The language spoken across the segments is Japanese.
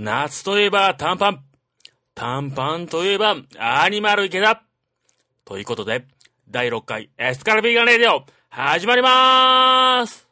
夏といえば短パン。短パンといえばアニマル池田。ということで、第6回エスカルビーガンレディオ、始まりまーす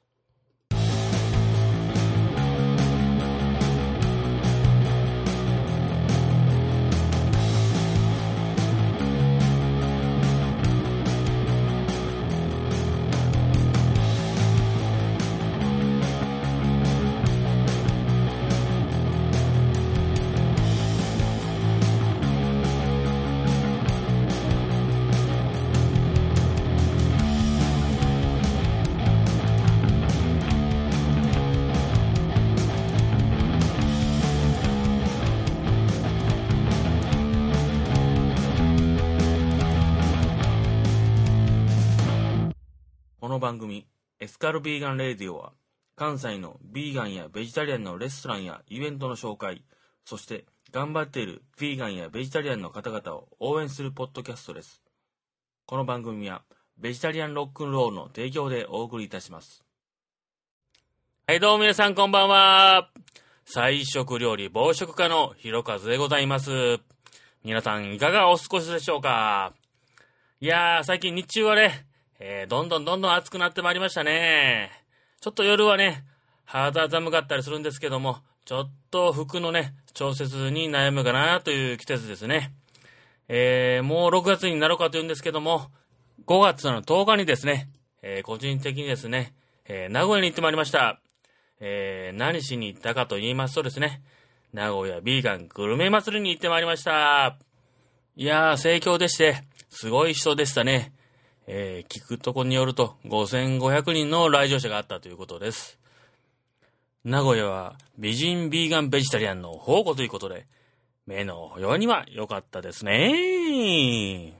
スカルビーガンレディオは、関西のビーガンやベジタリアンのレストランやイベントの紹介、そして頑張っているビーガンやベジタリアンの方々を応援するポッドキャストです。この番組は、ベジタリアンロックンロールの提供でお送りいたします。はい、どうも皆さんこんばんは。菜食料理暴食家のひろかずでございます。皆さんいかがお過ごしでしょうかいやー、最近日中はね、えー、どんどんどんどん暑くなってまいりましたね。ちょっと夜はね、肌寒かったりするんですけども、ちょっと服のね、調節に悩むかなという季節ですね。えー、もう6月になろうかというんですけども、5月の10日にですね、えー、個人的にですね、えー、名古屋に行ってまいりました。えー、何しに行ったかと言いますとですね、名古屋ビーガングルメ祭りに行ってまいりました。いやー、盛況でして、すごい人でしたね。えー聞くとこによると5500人の来場者があったということです。名古屋は美人ビーガンベジタリアンの宝庫ということで、目のようには良かったですね。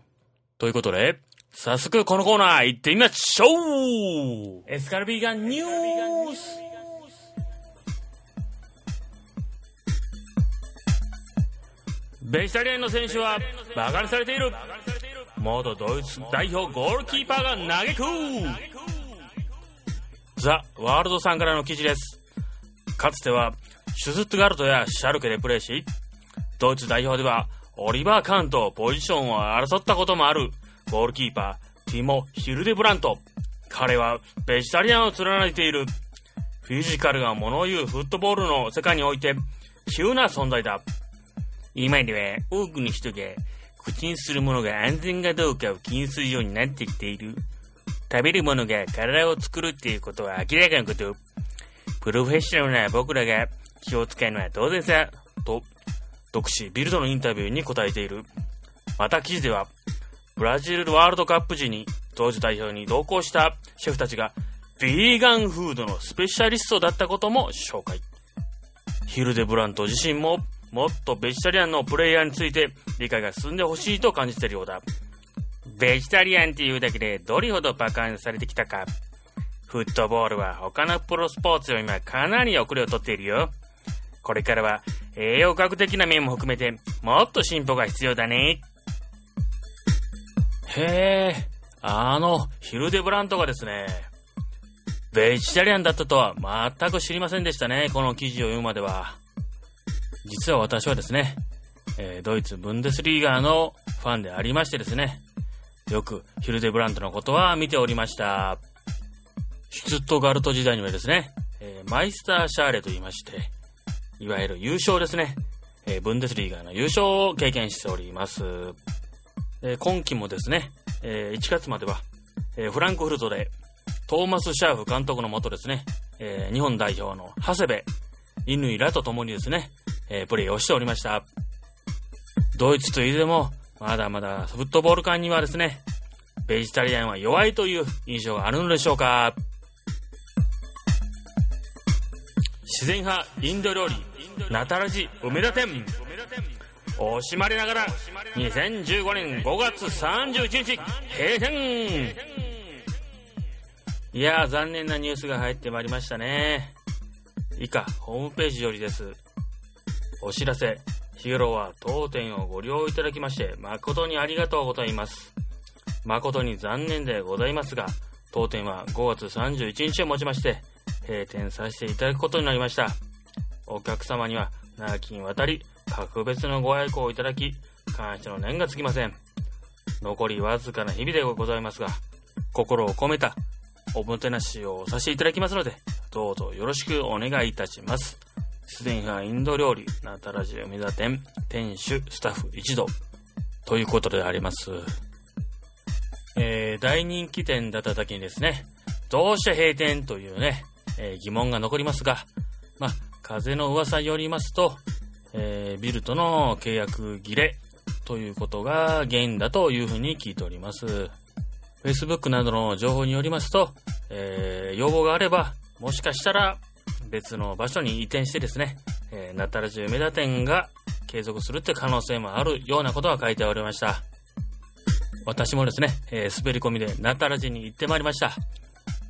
ということで、早速このコーナー行ってみましょうエスカルビーガンニュースベジタリアンの選手は馬鹿にされている元ドイツ代表ゴールキーパーが嘆くザ・ワールドさんからの記事です。かつては、シュズットガルトやシャルケでプレーし、ドイツ代表では、オリバー・カーンとポジションを争ったこともある、ゴールキーパー、ティモ・ヒルデブラント。彼は、ベジタリアンを貫いている。フィジカルが物言うフットボールの世界において、急な存在だ。今では多くの人が口にするものが安全かどうかを気にするようになってきている。食べるものが体を作るっていうことは明らかなこと。プロフェッショナルな僕らが気を使うのは当然さ。と、独紙ビルドのインタビューに答えている。また記事では、ブラジルワールドカップ時に当時代表に同行したシェフたちが、ビーガンフードのスペシャリストだったことも紹介。ヒルデブラント自身ももっとベジタリアンのプレイヤーについて理解が進んでほしいと感じているようだ。ベジタリアンっていうだけでどれほど馬鹿にされてきたか。フットボールは他のプロスポーツより今かなり遅れをとっているよ。これからは栄養学的な面も含めてもっと進歩が必要だね。へえ、あの、ヒルデブラントがですね、ベジタリアンだったとは全く知りませんでしたね、この記事を読むまでは。実は私はですね、えードイツブンデスリーガーのファンでありましてですね、よくヒルデブラントのことは見ておりました。シュツットガルト時代にはですね、えーマイスターシャーレと言いまして、いわゆる優勝ですね、えーブンデスリーガーの優勝を経験しております。え今季もですね、え1月までは、えフランクフルトでトーマス・シャーフ監督のもとですね、え日本代表の長谷部、乾らと共にですね、えープレーをしておりました。ドイツといえども、まだまだフットボール界にはですね、ベジタリアンは弱いという印象があるのでしょうか自然派インド料理、ナタラジ梅田店。惜しまれながら、2015年5月31日、閉店いやー、残念なニュースが入ってまいりましたね。以下、ホームページよりです。お知らせ、日頃は当店をご利用いただきまして、誠にありがとうございます。誠に残念でございますが、当店は5月31日をもちまして、閉店させていただくことになりました。お客様には長きにわたり格別のご愛顧をいただき、感謝の念がつきません。残りわずかな日々でございますが、心を込めたおもてなしをさせていただきますので、どうぞよろしくお願いいたします。すでにはインド料理、ナタラジ梅田店、店主、スタッフ一同、ということであります。えー、大人気店だっただけにですね、どうして閉店というね、えー、疑問が残りますが、まあ、風の噂によりますと、えー、ビルとの契約切れということが原因だというふうに聞いております。Facebook などの情報によりますと、えー、要望があれば、もしかしたら別の場所に移転してですね、えー、ナタラジ梅田店が継続するって可能性もあるようなことが書いておりました。私もですね、えー、滑り込みでナタラジに行ってまいりました。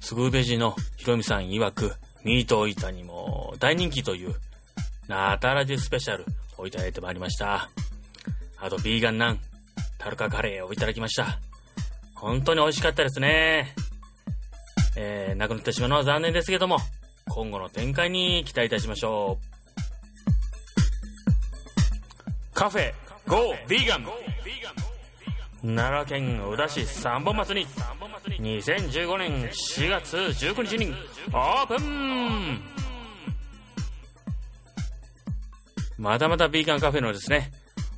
すぐべじのひろみさん曰く、ミート板にも大人気という、ナタラジスペシャルをいただいてまいりました。あと、ビーガンナン、タルカカレーをいただきました。本当に美味しかったですね。えー、亡くなってしまうのは残念ですけども、今後の展開に期待いたしましょう。カフェ、ゴー、ビーガン。奈良県宇田市三本松に、2015年4月19日にオープンまだまだビーガンカフェのですね、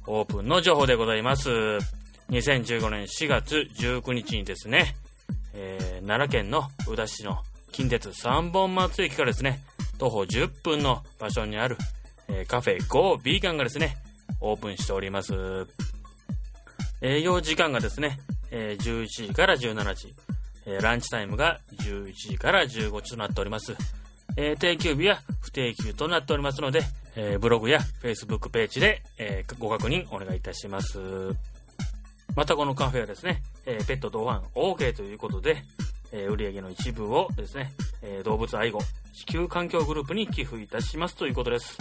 オープンの情報でございます。2015年4月19日にですね、えー、奈良県の宇田市の近鉄三本松駅からですね、徒歩10分の場所にある、えー、カフェ GO ビーガンがですね、オープンしております。営業時間がですね、えー、11時から17時、えー、ランチタイムが11時から15時となっております。え、定休日は不定休となっておりますので、え、ブログや Facebook ページで、え、ご確認お願いいたします。またこのカフェはですね、えペット同伴 OK ということで、え売上の一部をですね、え動物愛護、地球環境グループに寄付いたしますということです。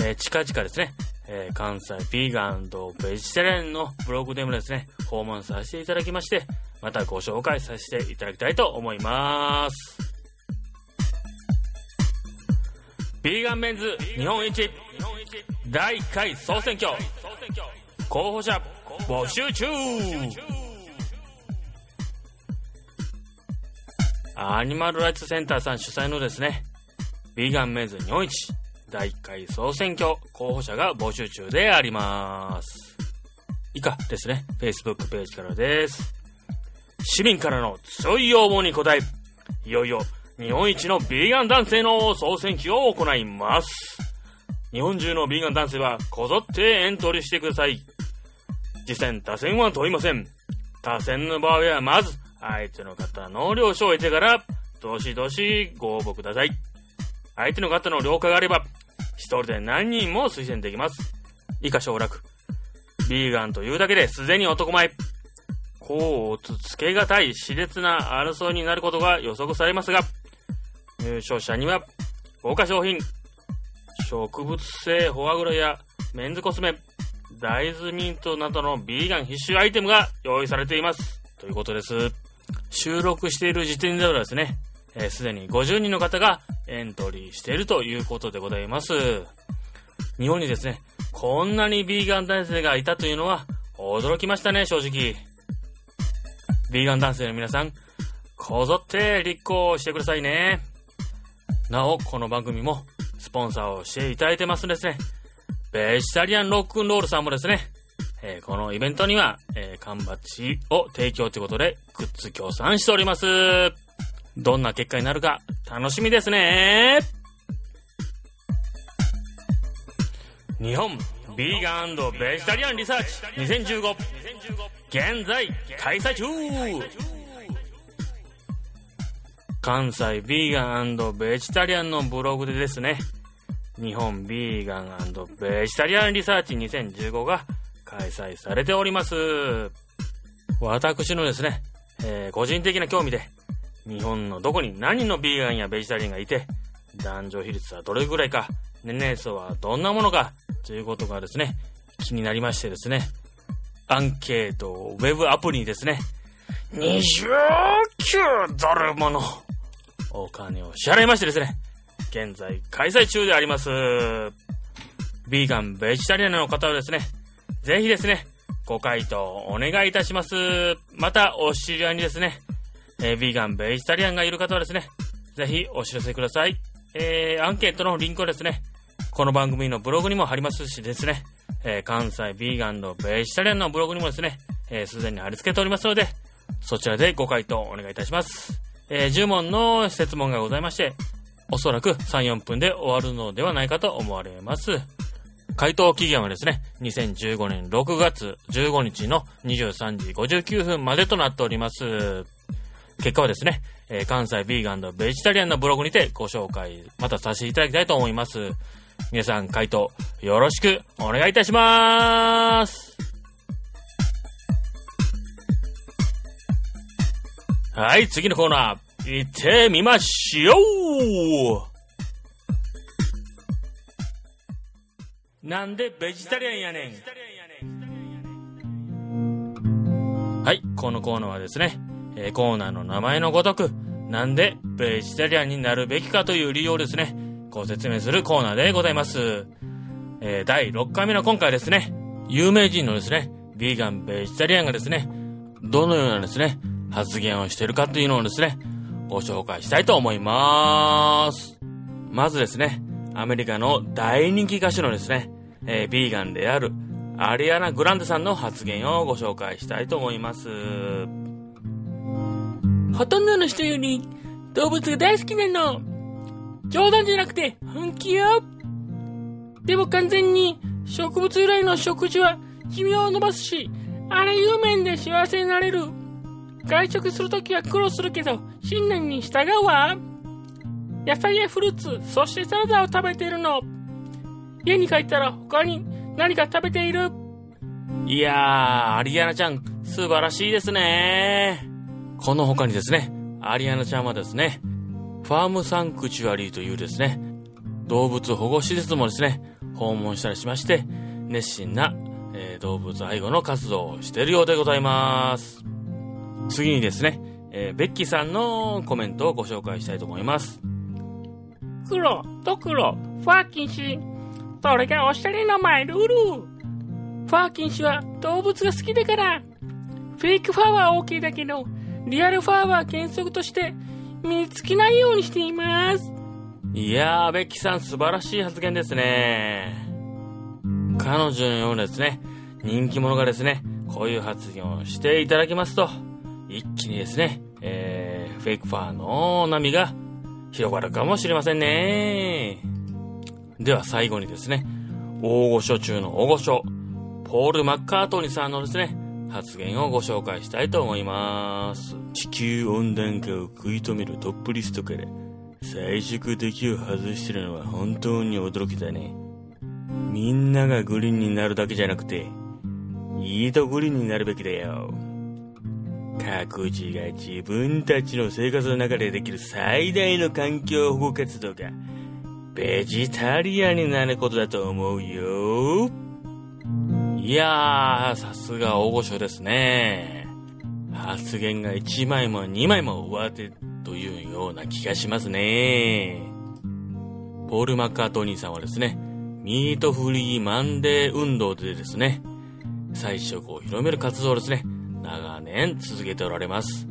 え近々ですね、え関西ビーガンベジタリアンのブログでもですね、訪問させていただきまして、またご紹介させていただきたいと思います。ビーガンメンズ日本一第1回総選挙候補者募集中アニマルライツセンターさん主催のですね、ビーガンメンズ日本一第1回総選挙候補者が募集中であります。以下ですね、Facebook ページからです。市民からの強い要望に応え、いよいよ日本一のビーガン男性の総選挙を行います。日本中のビーガン男性はこぞってエントリーしてください。次戦、打線は問いません。打線の場合はまず、相手の方の了承を得てから、どしどしご応募ください。相手の方の了解があれば、一人で何人も推薦できます。以下省略。ビーガンというだけですでに男前。こうつつけがたい熾烈な争いになることが予測されますが、入賞者には、豪華商品、植物性フォアグラやメンズコスメ、大豆ミントなどのビーガン必須アイテムが用意されています。ということです。収録している時点ではですね、す、えー、で、に50人の方がエントリーしているということでございます。日本にですね、こんなにビーガン男性がいたというのは驚きましたね、正直。ビーガン男性の皆さん、こぞって立候補してくださいね。なお、この番組もスポンサーをしていただいてますんですね。ベジタリアンロックンロールさんもですね、えー、このイベントには、えー、缶バッジを提供ということで、グッズ協賛しております。どんな結果になるか、楽しみですね。日本ビーガンベジタリアンリサーチ2015現在開催中関西ビーガンベジタリアンのブログでですね、日本ビーガンベジタリアンリサーチ2015が開催されております。私のですね、えー、個人的な興味で、日本のどこに何人のビーガンやベジタリアンがいて、男女比率はどれぐらいか、年齢層はどんなものか、ということがですね、気になりましてですね、アンケート、ウェブアプリにですね、29ドルものお金を支払いましてですね、現在開催中であります。ビーガン、ベジタリアンの方はですね、ぜひですね、ご回答お願いいたします。また、お知り合いにですね、えー、ビーガン、ベジタリアンがいる方はですね、ぜひお知らせください。えー、アンケートのリンクをですね、この番組のブログにも貼りますしですね、えー、関西ビーガンのベジタリアンのブログにもですね、えー、すでに貼り付けておりますので、そちらでご回答お願いいたします。えー、10問の質問がございまして、おそらく3、4分で終わるのではないかと思われます。回答期限はですね、2015年6月15日の23時59分までとなっております。結果はですね、えー、関西ビーガンのベジタリアンのブログにてご紹介、またさせていただきたいと思います。皆さん回答よろしくお願いいたしまーす。はい、次のコーナー、行ってみましょうなんでベジタリアンやねんはい、このコーナーはですね、えー、コーナーの名前のごとく、なんでベジタリアンになるべきかという理由をですね、ご説明するコーナーでございます。えー、第6回目の今回ですね、有名人のですね、ビーガン、ベジタリアンがですね、どのようなですね、発言をしてるかというのをですね、ご紹介したいと思います。まずですね、アメリカの大人気歌手のですね、えー、ビーガンであるアリアナ・グランデさんの発言をご紹介したいと思います。ほとんどの人より動物が大好きなの。冗談じゃなくて本気よ。でも完全に植物由来の食事は寿命を伸ばすし、あらゆる面で幸せになれる。外食するときは苦労するけど、信念に従うわ。野菜やフルーツ、そしてサラダを食べているの。家に帰ったら他に何か食べている？いやー、アリアナちゃん、素晴らしいですねこの他にですね、アリアナちゃんはですね、ファームサンクチュアリーというですね、動物保護施設もですね、訪問したりしまして、熱心な、えー、動物愛護の活動をしているようでございます。次にですね、えー、ベッキーさんのコメントをご紹介したいと思います。黒、ドクロ、ファーキン氏。それがおしゃれなマイルール。ファーキン氏は動物が好きだから。フェイクファーは OK だけど、リアルファーは原則として身につけないようにしています。いやー、ベッキーさん素晴らしい発言ですね。彼女のようなですね、人気者がですね、こういう発言をしていただきますと、一気にですね、えー、フェイクファーの波が広がるかもしれませんね。では最後にですね、大御所中の大御所、ポール・マッカートニーさんのですね、発言をご紹介したいと思います。地球温暖化を食い止めるトップリストから最速敵を外してるのは本当に驚きだね。みんながグリーンになるだけじゃなくて、いいとグリーンになるべきだよ。各自が自分たちの生活の中でできる最大の環境保護活動が、ベジタリアンになることだと思うよ。いやー、さすが大御所ですね。発言が1枚も2枚も上手というような気がしますね。ポール・マッカートニーさんはですね、ミートフリーマンデー運動でですね、菜食を広める活動ですね、長年続けておられます。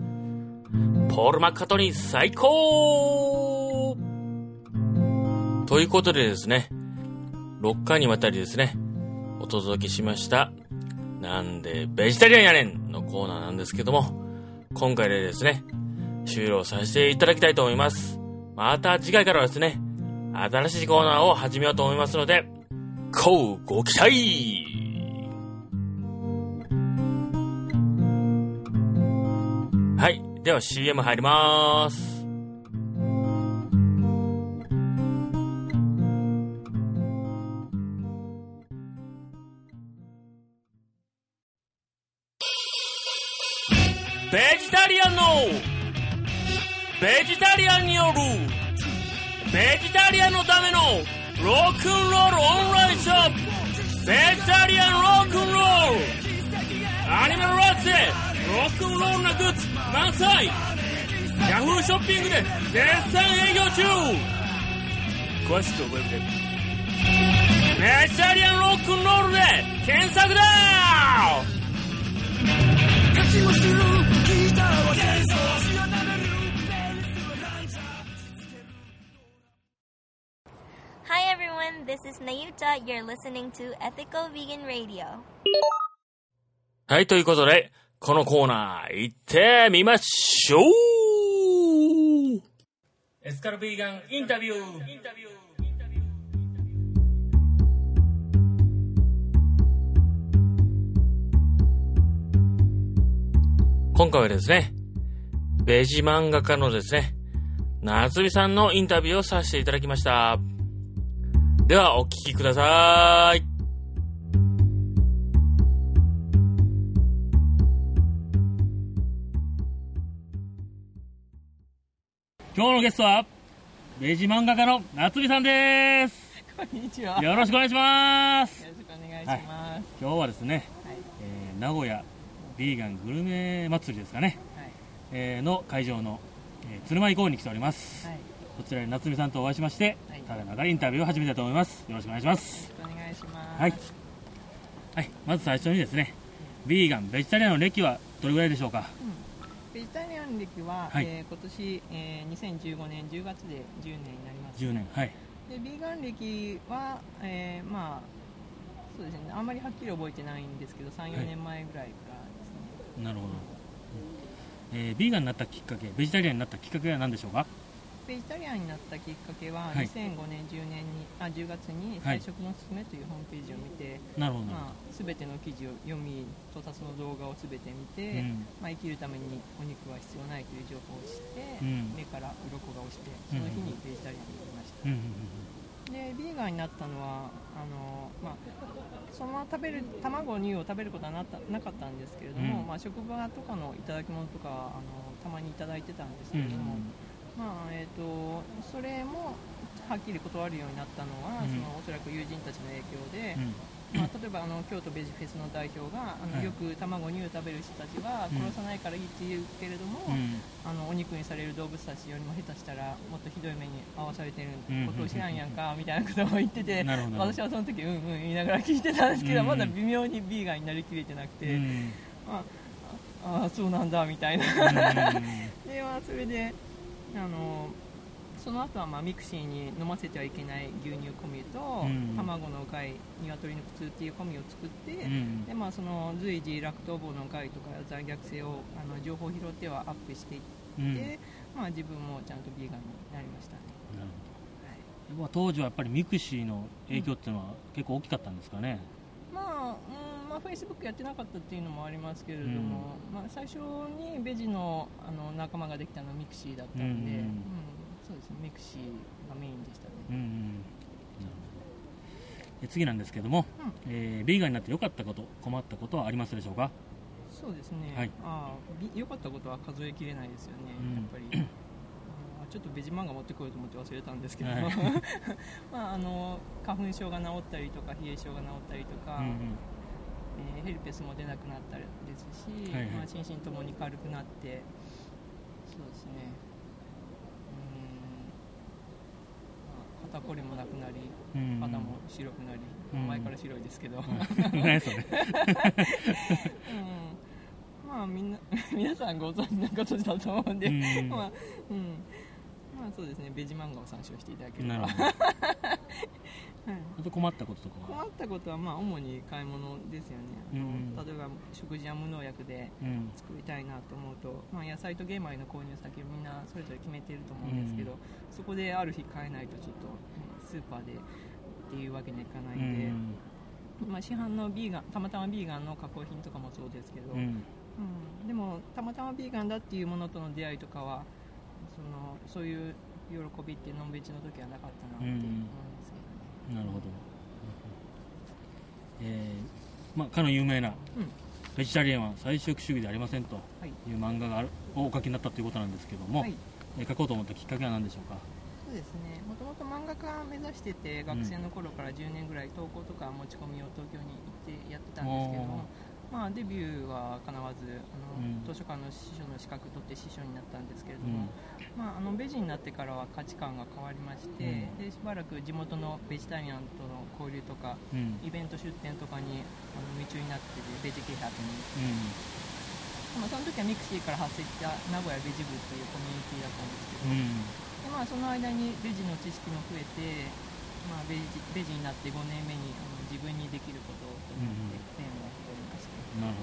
ポール・マッカトニー最高ということでですね、6回にわたりですね、お届けしました、なんでベジタリアンやねんのコーナーなんですけども、今回でですね、終了させていただきたいと思います。また次回からはですね、新しいコーナーを始めようと思いますので、こうご期待はい。では CM 入ります。ベジタリアンのベジタリアンによるベジタリアンのためのロックンロールオンラインショップベジタリアンロックンロールアニメのラッツロックンロールなグッズ満載ヤフーショッピングで絶賛営業中詳しくはウェブでベベジタリアンロックンロールで検索だ Hi everyone, this is Nayuta. You're listening to Ethical Vegan Radio. はい、ということで、このコーナー行ってみましょうエスカルビーガンインタビュー今回はですね、ベジ漫画家のですね、夏美さんのインタビューをさせていただきました。では、お聞きください。今日のゲストは、ベジ漫画家の夏美さんです。こんにちは。よよろしくお願いします。ろしくお願いします。今日はですね、はい。えー名古屋ビーガングルメ祭りですかね、はい。えーの会場の、えー鶴舞港に来ております。はい。よこちらで夏美さんとお会いしまして、はいただいまからインタビューを始めたいと思います。よろしくお願いします。ろしくお願いします。はい。はい、まず最初にですね、ビーガン、ベジタリアンの歴はどれぐらいでしょうか？ベジタリアン歴は、はいえー今年、えー、2015年10月で10年になります。10年。はい。で、ビーガン歴は、えー、まあ、そうですね、あんまりはっきり覚えてないんですけど、3、4年前ぐらいからですね。なるほど。うんえービーガンになったきっかけ、ベジタリアンになったきっかけは何でしょうか？ベジタリアンになったきっかけは、はい。2005年、10年に、あ、10月に、はい。菜食のすすめというホームページを見て、なるほど。まあ、全ての記事を読み盗撮の動画を全て見て、うん。まあ、生きるためにお肉は必要ないという情報を知って、うん。目から鱗が落ちてその日にベジタリアンになりました、うんうんうんでビーガンになったのはあの、まあ、そのまま食べる卵乳を食べることはなったなかったんですけれども、うん。まあ、職場とかのいただき物とかあのたまにいただいてたんですうんけれども、まあえー、とそれもはっきり断るようになったのは、うん。そのおそらく友人たちの影響で、うん。まあ、例えばあの京都ベジフェスの代表があの、はい。よく卵乳を食べる人たちはうん。殺さないからいいって言うけれども、うん。あのお肉にされる動物たちよりも下手したらもっとひどい目に遭わされてることを知らんやんかみたいなことを言ってて 私はその時うんうん言いながら聞いてたんですけど、うん。まだ微妙にビーガンになりきれてなくて、うん。あああそうなんだみたいな。うん。で、まあ、それであのその後はまあミクシーに飲ませてはいけない牛乳コミュと、うん。卵の害鶏の苦痛っていうコミュを作って、うん。でまあ、その随時酪糖肪の害とか残虐性をあの情報を拾ってはアップしていって、うん。まあ、自分もちゃんとビーガンになりましたね、なるはい。ほどまあ当時はやっぱりミクシーの影響っていうのは結構大きかったんですかね、まあ、うんまあ、フェイスブックやってなかったっていうのもありますけれども、まあ、最初にベジのあの仲間ができたのはミクシーだったんで、うんうん。そうですね、ミクシーがメインでしたね。うんうん。次なんですけども、うん。えービーガンになって良かったこと困ったことはありますでしょうか？そうですね、はい。あ良かったことは数えきれないですよね、うん。やっぱり。あちょっとベジ漫画持ってこようと思って忘れたんですけど、はい。まあ、あの花粉症が治ったりとか冷え性が治ったりとか、うんうんえーヘルペスも出なくなったですし、はいはい。まあ、心身ともに軽くなってそうですね。うーん、まあ、肩こりもなくなりうん。肌も白くなり、うん。前から白いですけど、何それ。うん、まあみんな 皆さんご存知のことだと思うんで、うん。まあうん。まあそうですね。ベジ漫画を参照していただければあと困ったこととかは？困ったことはまあ主に買い物ですよね、うん例えば食事は無農薬でうん。作りたいなと思うと、まあ、野菜と玄米の購入先をみんなそれぞれ決めていると思うんですけど、うん。そこである日買えないとちょっと、ね、スーパーでっていうわけにはいかなういんで、ん。まあ、市販のビーガンたまたまビーガンの加工品とかもそうですけど、うん。うん。でもたまたまビーガンだっていうものとの出会いとかはそのそういう喜びってノンベジの時はなかったなって思うんなるほど。えーまあかの有名なうん。ベジタリアンは菜食主義でありませんとはい。いう漫画があるをお書きになったということなんですけども、はい。えー書こうと思ったきっかけは何でしょうか？そうですね。もともと漫画家目指してて学生の頃から10年ぐらい投稿とか持ち込みを東京に行ってやってたんですけども、まあ、デビューはかなわずあの、うん。図書館の司書の資格取って司書になったんですけれどうん。も、まあ、あのベジになってからは価値観が変わりまして、うん。でしばらく地元のベジタリアンとの交流とかうん。イベント出店とかにあの夢中になっててベジ啓発に、まあ、その時はミクシーから発生した名古屋ベジ部というコミュニティだったんですけど、うん。でまあ、その間にベジの知識も増えて、まあ、ベジベジになって5年目にあの自分にできることをと思って。なるほ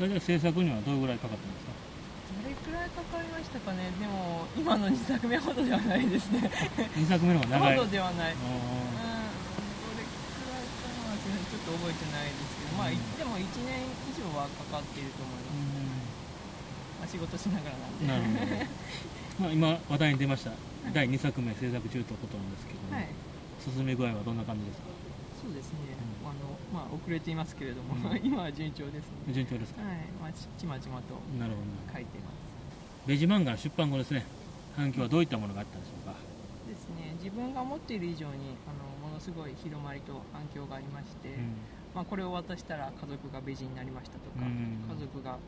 ど。大体制作にはどれぐらいかかったんですか？どれくらいかかりましたかね、でも今の2作目ほどではないですね、2作目の方が長い。ほどではない、うん、あどれくらいかな、ちょっと覚えてないですけど、まあ、うん。でも1年以上はかかっていると思いーます、まあ、仕事しながらなんで、なるほど。まあ 今話題に出ました第2作目制作中ということなんですけども、はい、進め具合はどんな感じですか？そうですね、うん。あのまあ、遅れていますけれども、うん。今は順調ですね、順調ですか？はい。まあ、ちちまちまとなるほど書いています。ベジ漫画の出版後ですね。反響はどういったものがあったんでしょうか？ですね、自分が思っている以上にあのものすごい広まりと反響がありまして、まあ、これを渡したら家族がベジになりましたとか、うん。家族が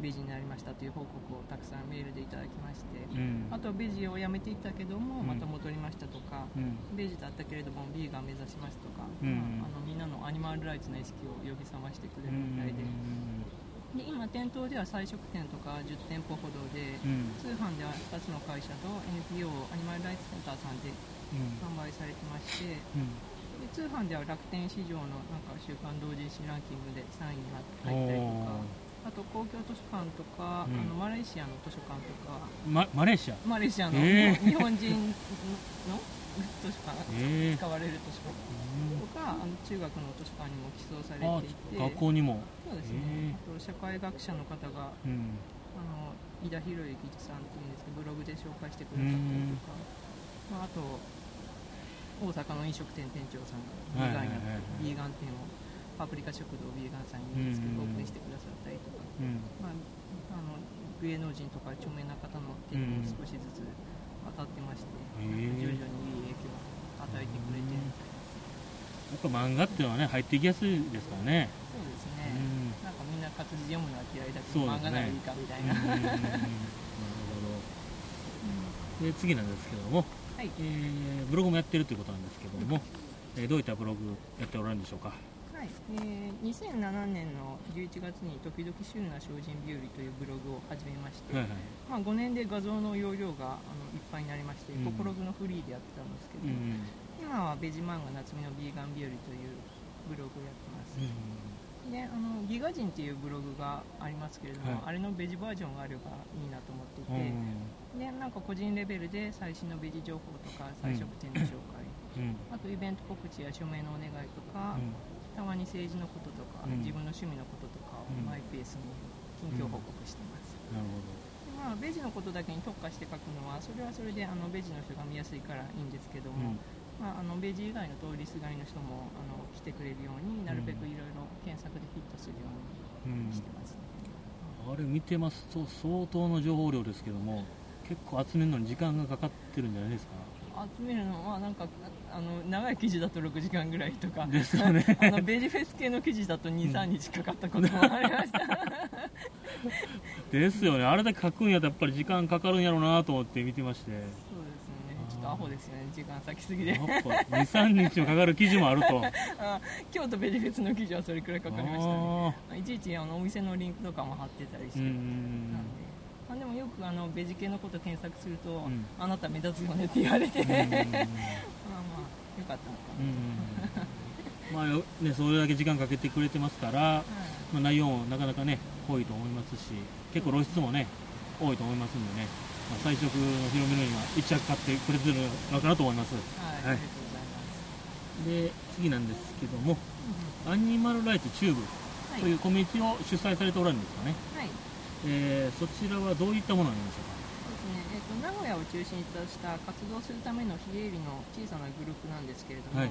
ベジになりましたという報告をたくさんメールでいただきまして、うん。あとベジをやめていったけどもうん。また戻りましたとか、うん。ベジだったけれどもビーガン目指しますとか、うん。まあ、あのみんなのアニマルライツの意識を呼び覚ましてくれるみたいで,、で今店頭では菜食店とか10店舗ほどで、うん。通販では2つの会社と NPO アニマルライツセンターさんでうん。販売されてましてうん。で通販では楽天市場のなんか週刊同人誌ランキングで3位に入ったりとかあと公共図書館とか、うん。あのマレーシアの図書館とか。まマレーシア？マレーシアのへー。日本人の図書館ええ使われる図書館とかあの中学の図書館にも寄贈されあていて。学校にも。そうですへー。ねあと社会学者の方がうん。あの井田博之さんっていうんですけどブログで紹介してくださったりとか、まあ、あと大阪の飲食店店長さんがビーガンやはいはい。はいはいビーガン店をパプリカ食堂ビーガンさんにですけどうん。オープンしてくださったりとか、うん。まあ、あの芸能人とか著名な方の手にも少しずつ当たってまして、へー。徐々にいい影響を与えてくれて。やっぱ漫画っていうのはね入っていきやすいですからね。そうですうね、ん。なんかみんな活字読むのは嫌いだけど、漫画ならいいかみたいうん。な、なるほど。で次なんですけども、はい。えーブログもやってるということなんですけども、えーどういったブログやっておられるんでしょうか？はい。えー2007年の11月に「時々旬な精進日和」というブログを始めまして、はいはい。まあ、5年で画像の容量があのいっぱいになりまして、うん。ココログのフリーでやってたんですけど、うん。今はベジ漫画夏美のビーガン日和というブログをやってます、であのギガ人っていうブログがありますけれども、はい。あれのベジバージョンがあればいいなと思っていうんて、でなんか個人レベルで最新のベジ情報とか菜食店の紹介、うん。あとイベント告知や署名のお願いとか、たまに政治のこととか、うん。自分の趣味のこととかをうん。マイペースに近況報告してます、なるほでまあ、ベジのことだけに特化して書くのはそれはそれであのベジの人が見やすいからいいんですけどど、も、まあ、あのベジ以外の通りすがりの人もあの来てくれるようになるべくいろいろ検索でフィットするよううんにしてます、ねあれ見てますと相当の情報量ですけども結構集めるのに時間がかかってるんじゃないですか？集めるのはなんかあの長い記事だと6時間ぐらいとかですよね。あのベジフェス系の記事だと23日かかったこともありました。ですよね。あれだけ書くんやったらやっぱり時間かかるんやろうなと思って見てまして。そうですね。ちょっとアホですよね。時間先すぎで。やっぱ23日もかかる記事もあると。あ京都ベジフェスの記事はそれくらいかかりましたね。あいちいちあのお店のリンクとかも貼ってたりして、ーうなんででもよくあのベジ系のこと検索すると、ん。あなた目立つよねって言われて、うん。まあまあよかったのかな、うんまあよね、それだけ時間かけてくれてますから、はい。まあ、内容もなかなかね濃いと思いますし結構露出もね多いと思いますんでね、まあ、菜食の広めるには一着買ってくれてるのかなと思います。はい、ありがとうございます、で次なんですけどもアニマルライツチューブはい。というコミュニティを主催されておられるんですかね、はいえーそちらはどういったものなんでしょそうですね。えー、と名古屋を中心とした活動するための非営利の小さなグループなんですけれども、はい。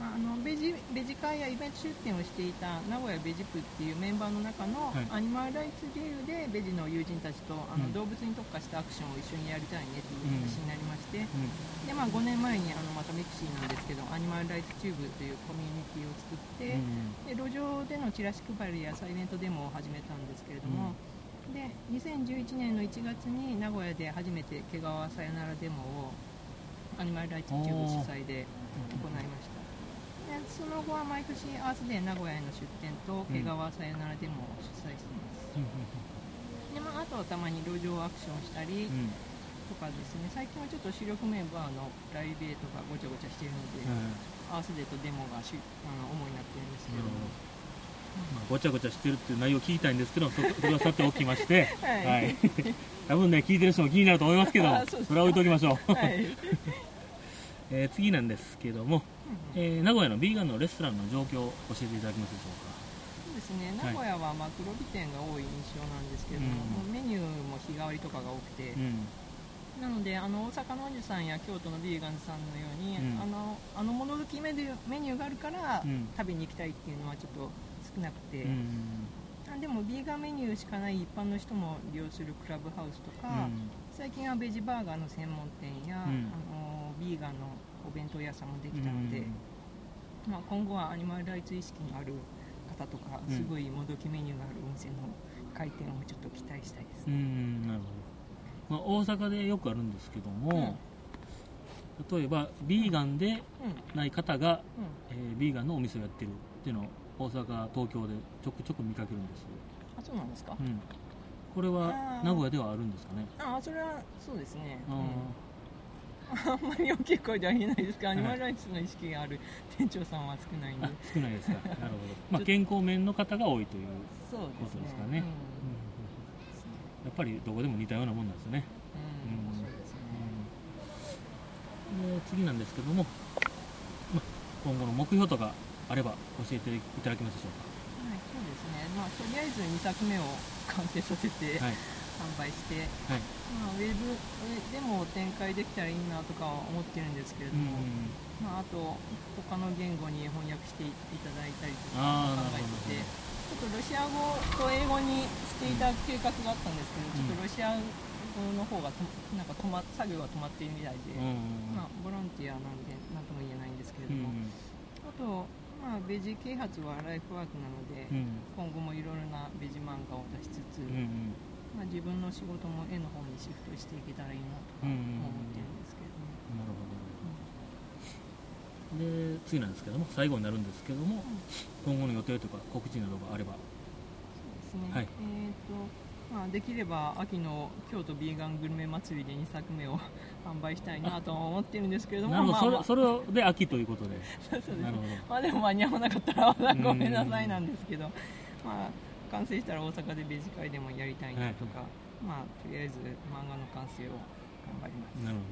まあ、あのベジベジ会やイベント出店をしていた名古屋ベジプっていうメンバーの中のはい。アニマルライツ理由でベジの友人たちとあの、うん。動物に特化したアクションを一緒にやりたいねという話になりまして、うん。でまあ、5年前にあのまたミクシーなんですけどアニマルライツチューブというコミュニティを作って、で路上でのチラシ配りやサイベントデモを始めたんですけれども、で2011年の1月に名古屋で初めて毛皮さよならデモをアニマルライツチューブ主催で行いました。でその後は毎年アースデー名古屋への出店と毛皮さよならデモを主催しています、でまあ、あとはたまに路上アクションしたりうん。とかですね。最近はちょっと主力メンバーのプライベートがごちゃごちゃしているので、アースデーとデモが主あの主になってるんですけど。も、まあ、ごちゃごちゃしてるっていう内容を聞きたいんですけどそそれはさておきまして、はい。はい、多分ね聞いてる人も気になると思いますけどあそれは置いておきましょう、はい、えー次なんですけども、えー名古屋のビーガンのレストランの状況を教えていただけますでしょそうですね。名古屋はまあ黒火店が多い印象なんですけども、うん。もうメニューも日替わりとかが多くて。うか、うん。なのであの大阪のおじさんや京都のビーガンズさんのように、うん。あのあのもどきメニューメニューがあるから、うん。食べに行きたいっていうのはちょっと少なくて、うんあでもビーガンメニューしかない一般の人も利用するクラブハウスとか、最近はベジバーガーの専門店や、うん。あのビーガンのお弁当屋さんもできたので、まあ、今後はアニマルライツ意識のある方とか、うん。すごいもどきメニューがあるお店の開店をちょっと期待したいですうね、んなるほど、まあ、大阪でよくあるんですけども、例えばビーガンでうん。うん。ない方が、えービーガンのお店をやってるっていうのを大阪東京でちょくちょく見かけるんです、あそうなんですか、うん、これは名古屋ではあるんですかね？あそれはそうですね、うん。あんまり大きい声では言えないですが、アニマルライツの意識がある店長さんは少ないんで。あ、少ないですか。なるほど、まあ、健康面の方が多いという、ことですすかね。うん。やっぱりどこでも似たようなもんなんですね、うん。ですね。で次なんですけども、まあ、今後の目標とかあれば教えていただけますでしょはい、そうですね。まあとりあえず2作目を完成させてうかはい。販売して、はい。まあウェブでも展開できたらいいなとかは思ってるんですけれどうんも、まああと他の言語に翻訳していただいたりとか考えてて、ちょっとロシア語と英語にしていた計画があったんですけど、ちょっとロシア語の方がとなんか止ま作業が止まっているみたいで。うんまあ、ボランティアなんで何とも言えないんですけれうども、ん。あと、まあ、ベジ啓発はライフワークなので、うん。今後もいろいろなベジ漫画を出しつつ、うんまあ、自分の仕事も絵の方にシフトしていけたらいいなとか思ってるんですけれども、なるほど。で次なんですけども最後になるんですけども、今後の予定とか告知などがあれば。そうですね、はい。えーとまあ、できれば秋の京都ビーガングルメ祭りで2作目を販売したいなとは思ってるんですけれども、なるほど、まあまあそれそれで秋ということで。そうですなるほど。まあでも間に合わなかったらまだごめんなさいなんですけど、まあ完成したら大阪でベジ会でもやりたいなとか、まあとりあえず漫画の完成を頑張ります。なるほ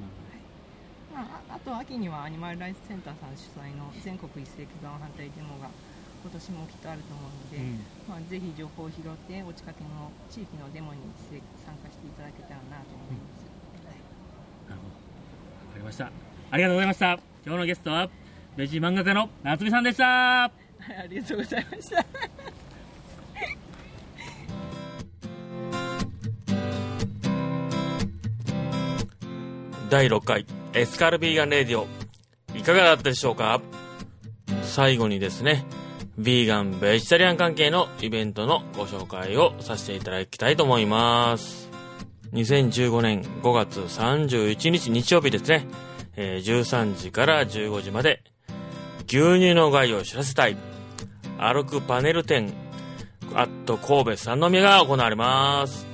まあ、ああと秋にはアニマルライツセンターさん主催の全国一斉火山反対デモが今年もきっとあると思うので、ど、うん。まあ、ぜひ情報を拾ってお近くの地域のデモに参加していただけたらなと思います。なるほど。わかりました。ありがとうございました。今日のゲストはベジ漫画家の夏美さんでした。はい、ありがとうございました。第6回エスカルビーガンレディオ。いかがだったでしょうか？最後にですねビーガンベジタリアン関係のイベントのご紹介をさせていただきたいと思います。2015年5月31日日曜日ですね、えー13時から15時まで牛乳の害を知らせたい。歩くパネル展アット神戸三宮が行われます。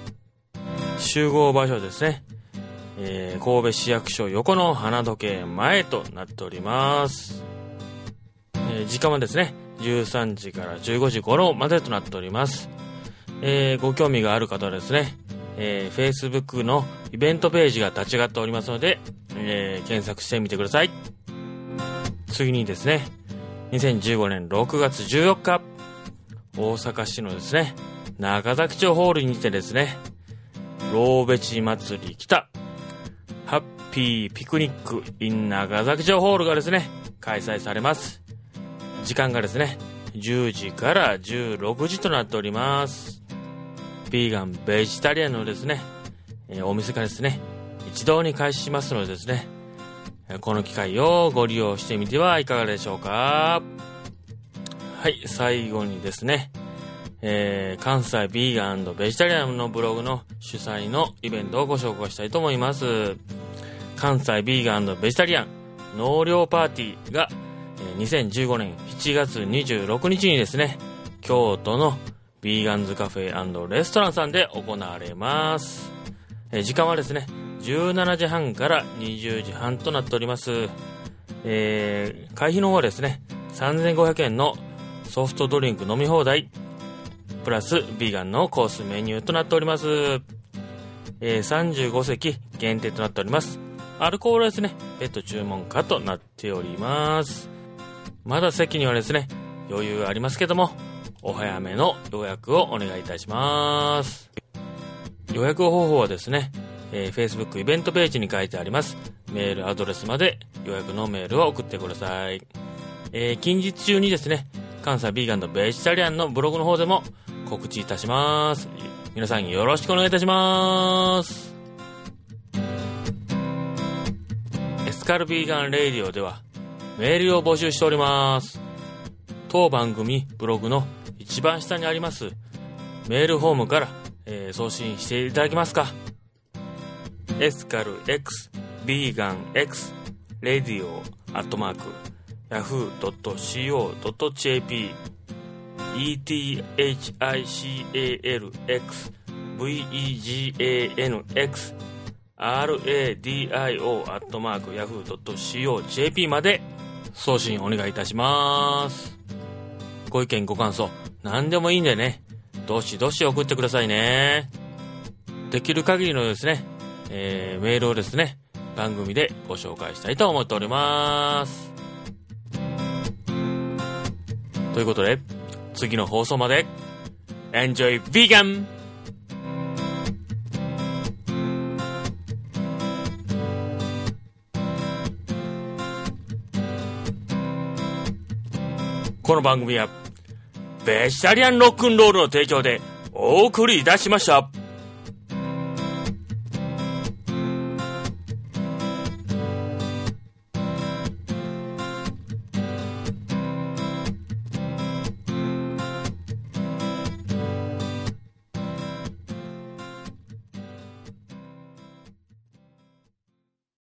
集合場所ですね。えー神戸市役所横の花時計前となっております。えー時間はですね、13時から15時頃までとなっております。えーご興味がある方はですね、えー Facebook のイベントページが立ち上がっておりますので、えー検索してみてください。次にですね、2015年6月14日、大阪市のですね、中崎町ホールにてですね、ローベチ祭り北ハッピーピクニック in 長崎城ホールがですね、開催されます。時間がですね、10時から16時となっております。ビーガン、ベジタリアンのですね、えお店がですね、一堂に開始しますのでですね、この機会をご利用してみてはいかがでしょうか。はい、最後にですね、えー関西ビーガンベジタリアンのブログの主催のイベントをご紹介したいと思います。関西ビーガンベジタリアン納涼パーティーが、2015年7月26日にですね、京都のビーガンズカフェレストランさんで行われます。え時間はですね、17時半から20時半となっております。えー会費の方はですね、3500円のソフトドリンク飲み放題、プラスビーガンのコースメニューとなっております。えー35席限定となっております。アルコールはですね、別途注文可となっております。まだ席にはですね、余裕ありますけども、お早めの予約をお願いいたします。予約方法はですね、えー Facebook イベントページに書いてあります。メールアドレスまで予約のメールを送ってください。えー近日中にですね、関西ビーガンとベジタリアンのブログの方でも告知いたします。皆さんよろしくお願いいたします。 Ethical Vegan Radio ではメールを募集しております。当番組ブログの一番下にありますメールフォームから、えー送信していただけますかエスカル X ビーガン X レディオアットマーク yahoo.co.jp ethicalx veganx radio アットマーク yahoo.co.jp まで送信お願いいたします。ご意見ご感想、何でもいいんでね、どしどし送ってくださいね。できる限りのですね、えーメールをですね、番組でご紹介したいと思っております。ということで、次の放送まで、Enjoy Vegan! この番組は、ベジタリアンロックンロールの提供でお送りいたしました。